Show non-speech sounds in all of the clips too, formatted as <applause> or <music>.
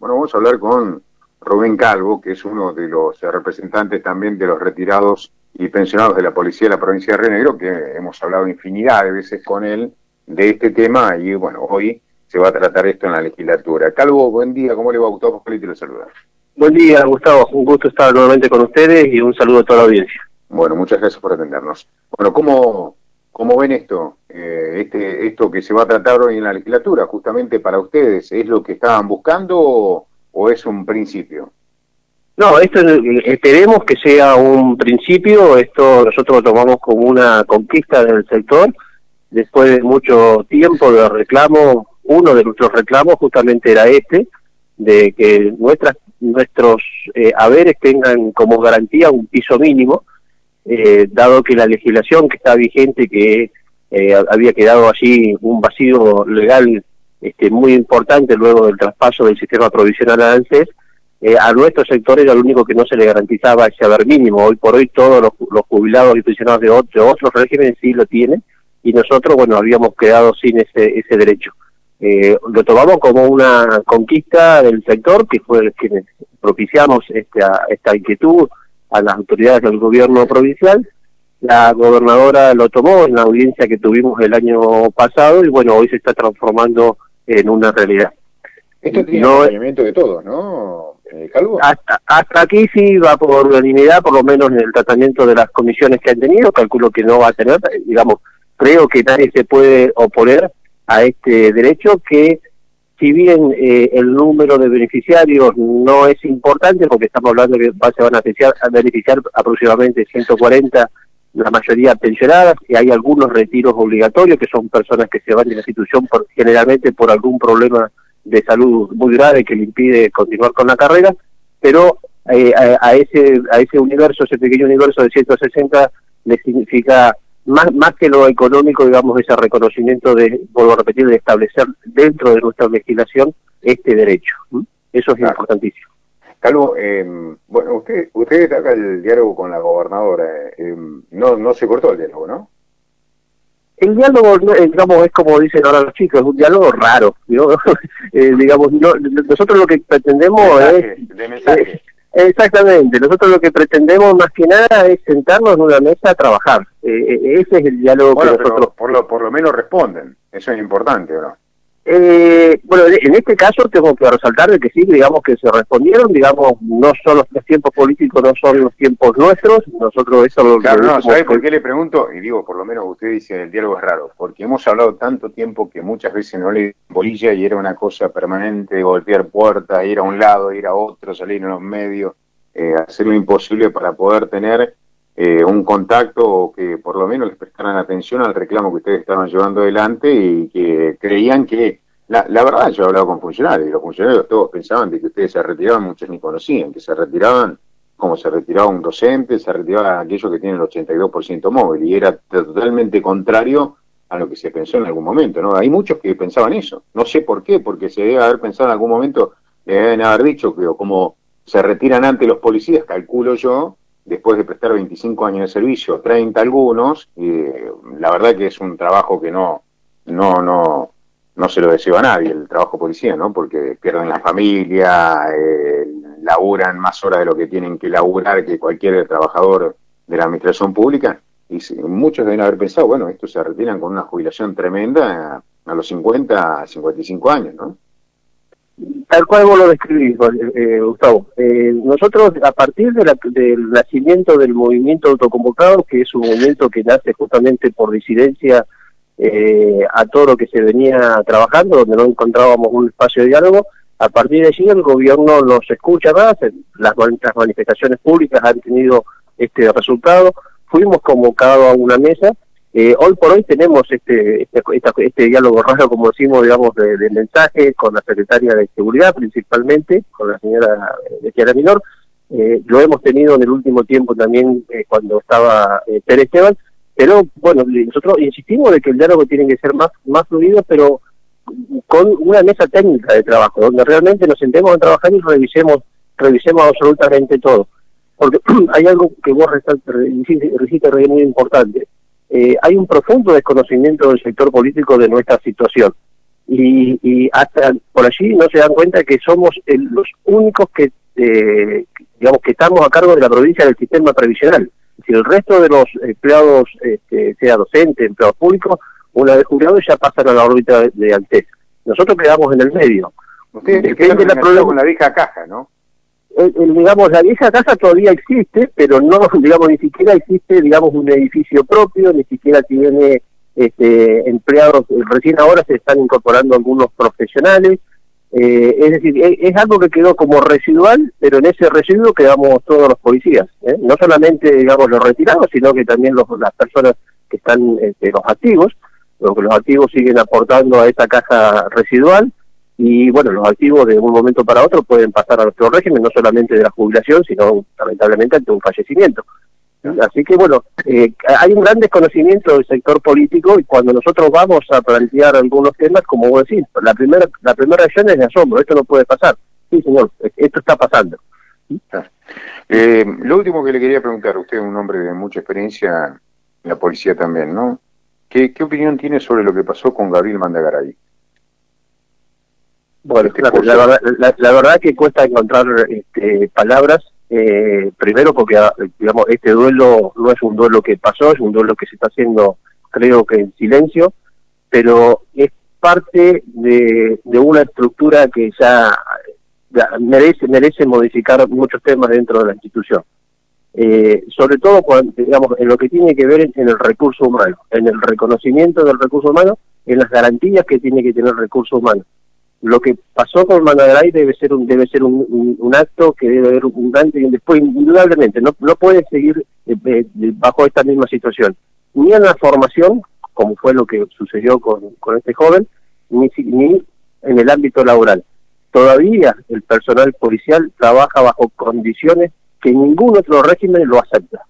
Bueno, vamos a hablar con Rubén Calvo, que es uno de los representantes también de los retirados y pensionados de la Policía de la provincia de Río Negro, que hemos hablado infinidad de veces con él de este tema y bueno, hoy se va a tratar esto en la legislatura. Calvo, buen día, ¿cómo le va Gustavo Pascual? lo saluda. Buen día, Gustavo, un gusto estar nuevamente con ustedes y un saludo a toda la audiencia. Bueno, muchas gracias por atendernos. Bueno, ¿cómo, cómo ven esto? Eh, este, esto que se va a tratar hoy en la legislatura, justamente para ustedes, ¿es lo que estaban buscando o, es un principio? No, esto esperemos que sea un principio, esto nosotros lo tomamos como una conquista del sector, después de mucho tiempo de reclamo, uno de nuestros reclamos justamente era este, de que nuestras, nuestros eh, haberes tengan como garantía un piso mínimo, eh, dado que la legislación que está vigente, que eh, había quedado allí un vacío legal este, muy importante luego del traspaso del sistema provisional a ANSES, eh, a nuestro sector era lo único que no se le garantizaba ese haber mínimo. Hoy por hoy todos los, jubilados y pensionados de, otros regímenes sí lo tienen y nosotros, bueno, habíamos quedado sin ese, ese derecho. Eh, lo tomamos como una conquista del sector, que fue quienes propiciamos esta, esta inquietud a las autoridades del gobierno provincial la gobernadora lo tomó en la audiencia que tuvimos el año pasado y bueno, hoy se está transformando en una realidad. Esto tiene no, acompañamiento de todos, ¿no, eh, Calvo? Hasta, hasta, aquí sí va por unanimidad, por lo menos en el tratamiento de las comisiones que han tenido, calculo que no va a tener, digamos, creo que nadie se puede oponer a este derecho que si bien eh, el número de beneficiarios no es importante, porque estamos hablando que se van a beneficiar, a beneficiar aproximadamente 140 la mayoría pensionadas, y hay algunos retiros obligatorios, que son personas que se van de la institución por, generalmente por algún problema de salud muy grave que le impide continuar con la carrera, pero eh, a, ese a ese universo, ese pequeño universo de 160, le significa más, más que lo económico, digamos, ese reconocimiento de, vuelvo a repetir, de establecer dentro de nuestra legislación este derecho. Eso es importantísimo. Calvo, eh, bueno, usted, usted está el diálogo con la gobernadora. Eh, no, no se cortó el diálogo, ¿no? El diálogo, eh, digamos, es como dicen ahora los chicos, es un diálogo raro. <laughs> Eh, digamos, nosotros lo que pretendemos es... De mensaje. Exactamente, nosotros lo que pretendemos más que nada es sentarnos en una mesa a trabajar. ese es el diálogo que nosotros... por, lo, por lo menos responden, eso es importante, ¿no? Eh, bueno, en este caso tengo que resaltar de que sí, digamos que se respondieron, digamos, no son los, tiempos políticos, no son los tiempos nuestros, nosotros eso lo Claro, no, ¿sabes por qué le pregunto? Y digo, por lo menos usted dice, el diálogo es raro, porque hemos hablado tanto tiempo que muchas veces no le bolilla y era una cosa permanente de golpear puertas, ir a un lado, ir a otro, salir en los medios, eh, hacer lo imposible para poder tener eh, un contacto o que por lo menos les prestaran atención al reclamo que ustedes estaban llevando adelante y que creían que, la, verdad yo he hablado con funcionarios y los funcionarios todos pensaban de que ustedes se retiraban, muchos ni conocían, que se retiraban como se retiraba un docente, se retiraba aquellos que tienen el 82% móvil y era totalmente contrario a lo que se pensó en algún momento, ¿no? Hay muchos que pensaban eso, no sé por qué, porque se debe haber pensado en algún momento, deben haber dicho que como se retiran antes los policías, calculo yo, después de prestar 25 años de servicio, 30 algunos, y la verdad que es un trabajo que no, no, no, no se lo deseo a nadie, el trabajo policía, ¿no? Porque pierden la familia, eh, laburan más horas de lo que tienen que laburar que cualquier trabajador de la administración pública, y muchos deben haber pensado, bueno, estos se retiran con una jubilación tremenda a los 50, 55 años, ¿no? Tal cual vos lo describís, eh, Gustavo. Eh, nosotros, a partir del nacimiento del movimiento autoconvocado, que es un movimiento que nace justamente por disidencia eh, a todo lo que se venía trabajando, donde no encontrábamos un espacio de diálogo, a partir de allí el gobierno nos escucha más, las, las manifestaciones públicas han tenido este resultado, fuimos convocados a una mesa eh, hoy por hoy tenemos este, este, este, diálogo raro, como decimos, digamos, de, mensaje con la secretaria de Seguridad principalmente, con la señora Chiara Minor. Eh, lo hemos tenido en el último tiempo también eh, cuando estaba eh, Pérez Esteban, pero bueno, nosotros insistimos de que el diálogo tiene que ser más, más fluido, pero con una mesa técnica de trabajo, donde realmente nos sentemos a trabajar y revisemos, revisemos absolutamente todo. Porque <clears throat> hay algo que vos dijiste, muy importante eh, hay un profundo desconocimiento del sector político de nuestra situación. y, hasta por allí no se dan cuenta que somos los únicos que, eh, digamos, que estamos a cargo de la provincia del sistema previsional. Si el resto de los empleados, este, sea docente, empleados públicos, una vez jubilados ya pasan a la órbita de, de Nosotros quedamos en el medio. Ustedes Depende de la con la vieja caja, ¿no? Digamos, la vieja casa todavía existe, pero no, <laughs> digamos, ni siquiera existe, digamos, un edificio propio, ni siquiera tiene este, empleados, eh, recién ahora se están incorporando algunos profesionales, eh, es decir, es, algo que quedó como residual, pero en ese residuo quedamos todos los policías, ¿eh? no solamente, digamos, los retirados, sino que también los, las personas que están, este, los activos, los, los activos siguen aportando a esa caja residual, y bueno, los activos de un momento para otro pueden pasar a nuestro régimen, no solamente de la jubilación, sino lamentablemente ante un fallecimiento. Así que bueno, eh, hay un gran desconocimiento del sector político y cuando nosotros vamos a plantear algunos temas, como vos decís, la primera, la primera reacción es de asombro, esto no puede pasar. Sí, señor, esto está pasando. Eh, lo último que le quería preguntar, usted es un hombre de mucha experiencia en la policía también, ¿no? ¿Qué, qué opinión tiene sobre lo que pasó con Gabriel Mandagaray? Bueno, la, verdad, la, verdad que cuesta encontrar este, palabras, eh, primero porque ah, digamos este duelo no es un duelo que pasó, es un duelo que se está haciendo creo que en silencio, pero es parte de, una estructura que ya, merece merece modificar muchos temas dentro de la institución. Eh, sobre todo cuando, digamos, en lo que tiene que ver en el recurso humano, en el reconocimiento del recurso humano, en las garantías que tiene que tener el recurso humano lo que pasó con Managaray debe ser un debe ser un, acto que debe haber un antes y después indudablemente no no puede seguir eh, eh, bajo esta misma situación ni en la formación como fue lo que sucedió con, con este joven ni ni en el ámbito laboral todavía el personal policial trabaja bajo condiciones que ningún otro régimen lo acepta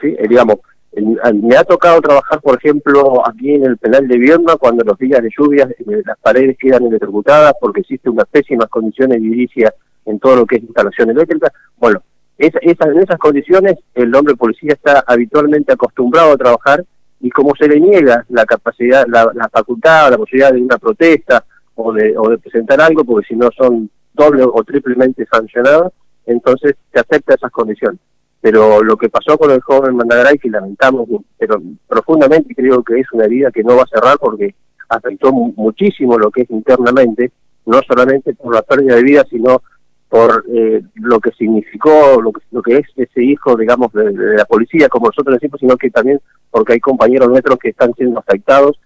¿Sí? Eh, digamos me ha tocado trabajar, por ejemplo, aquí en el penal de Vierna, cuando los días de lluvia eh, las paredes quedan electrocutadas porque existe unas pésimas condiciones de edilicia en todo lo que es instalación eléctrica. Bueno, en esas condiciones el hombre policía está habitualmente acostumbrado a trabajar y como se le niega la capacidad, la, la facultad, la posibilidad de una protesta o de, o de presentar algo, porque si no son doble o triplemente sancionados, entonces se acepta esas condiciones pero lo que pasó con el joven Mandagaray, que lamentamos, pero profundamente creo que es una herida que no va a cerrar porque afectó muchísimo lo que es internamente, no solamente por la pérdida de vida, sino por eh, lo que significó, lo que, lo que es ese hijo, digamos, de, la policía, como nosotros decimos, sino que también porque hay compañeros nuestros que están siendo afectados.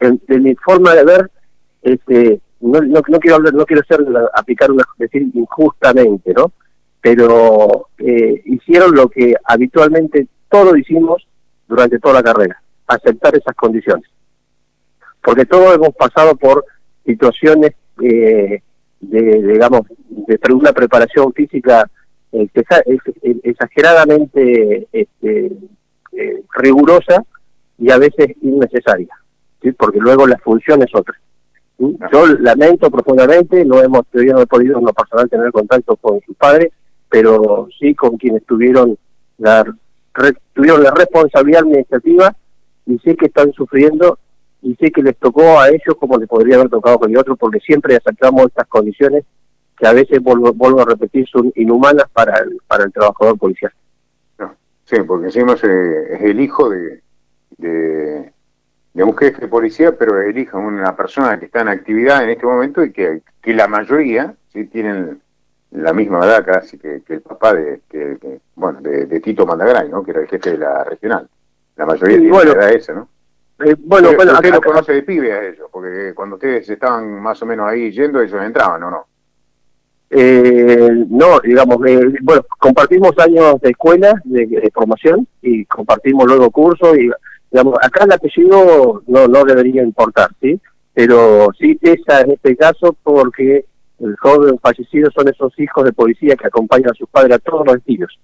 de mi forma de ver, este, no, no, no quiero hablar, no quiero ser aplicar una decir injustamente, ¿no? Pero eh, hicieron lo que habitualmente todos hicimos durante toda la carrera, aceptar esas condiciones. Porque todos hemos pasado por situaciones eh, de, digamos, de una preparación física eh, exageradamente este, rigurosa y a veces innecesaria, ¿sí? porque luego la función es otra. Yo lamento profundamente, no hemos todavía no he podido en lo personal tener contacto con sus padres, pero sí con quienes tuvieron la, tuvieron la responsabilidad administrativa y sé que están sufriendo y sé que les tocó a ellos como les podría haber tocado con el otro porque siempre aceptamos estas condiciones que a veces, vuelvo, vuelvo a repetir, son inhumanas para el, para el trabajador policial. sí, porque encima es, el hijo de, de, de un jefe de policía, pero es el hijo de una persona que está en actividad en este momento y que, que la mayoría sí tienen la misma edad casi que, el papá de, que, bueno, de, Tito Mandagray, ¿no? Que era el jefe de la regional. La mayoría tiene la edad esa, ¿no? Eh, bueno, bueno, usted lo conoce de pibe a ellos, porque cuando ustedes estaban más o menos ahí yendo, ellos entraban, ¿o no? Eh, no, digamos, eh, bueno, compartimos años de escuela, de, formación, y compartimos luego cursos, y digamos, acá el apellido no, no debería importar, ¿sí? Pero sí pesa en este caso porque el joven fallecido son esos hijos de policía que acompañan a sus padres a todos los estilos.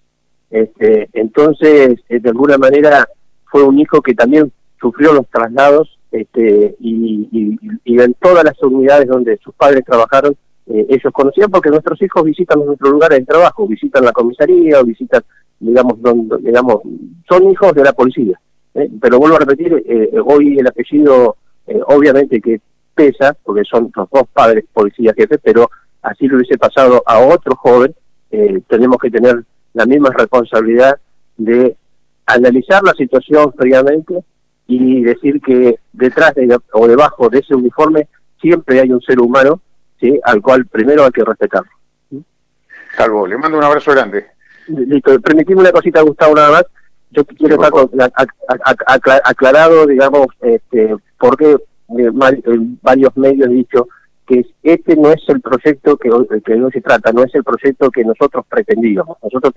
Este, entonces, eh, de alguna manera, fue un hijo que también sufrió los traslados este, y, en todas las unidades donde sus padres trabajaron, eh, ellos conocían porque nuestros hijos visitan nuestros lugares de trabajo, visitan la comisaría visitan, digamos, donde, digamos son hijos de la policía. ¿eh? Pero vuelvo a repetir, hoy el apellido, obviamente que pesa, porque son los dos padres policías jefes, pero así lo hubiese pasado a otro joven, eh, tenemos que tener la misma responsabilidad de analizar la situación fríamente y decir que detrás de, o debajo de ese uniforme siempre hay un ser humano, ¿sí? al cual primero hay que respetarlo. Salvo, le mando un abrazo grande. Listo, permitime una cosita, Gustavo, nada más. Yo quiero estar aclarado, digamos, este, porque eh, varios medios han dicho que este no es el proyecto que, que hoy se trata, no es el proyecto que nosotros pretendíamos. Nosotros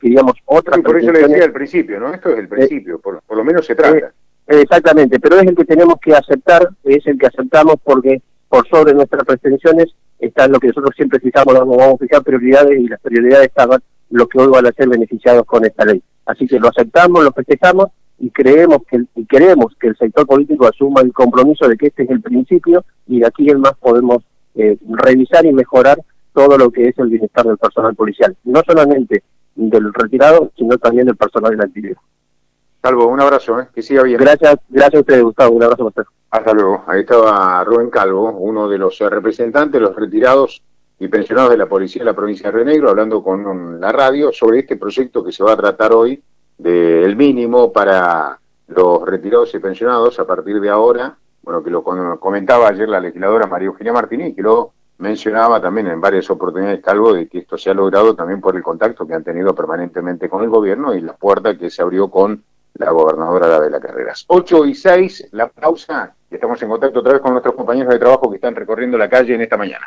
queríamos otra. Sí, por eso le decía al principio, ¿no? Esto es el principio, por, lo menos se trata. Eh, exactamente, pero es el que tenemos que aceptar, es el que aceptamos porque por sobre nuestras pretensiones está lo que nosotros siempre fijamos, vamos a fijar prioridades y las prioridades estaban los que hoy van a ser beneficiados con esta ley. Así que lo aceptamos, lo festejamos y creemos que y queremos que el sector político asuma el compromiso de que este es el principio y de aquí en más podemos eh, revisar y mejorar todo lo que es el bienestar del personal policial, no solamente del retirado, sino también del personal de la actividad. Salvo, un abrazo, ¿eh? que siga bien. Gracias, gracias a usted, Gustavo, un abrazo para usted. Hasta luego. Ahí estaba Rubén Calvo, uno de los representantes, los retirados y pensionados de la Policía de la provincia de Río Negro, hablando con la radio sobre este proyecto que se va a tratar hoy del mínimo para los retirados y pensionados a partir de ahora, bueno, que lo comentaba ayer la legisladora María Eugenia Martínez, que lo mencionaba también en varias oportunidades Calvo de que esto se ha logrado también por el contacto que han tenido permanentemente con el gobierno y la puerta que se abrió con la gobernadora de la Carreras. 8 y 6, la pausa, y estamos en contacto otra vez con nuestros compañeros de trabajo que están recorriendo la calle en esta mañana.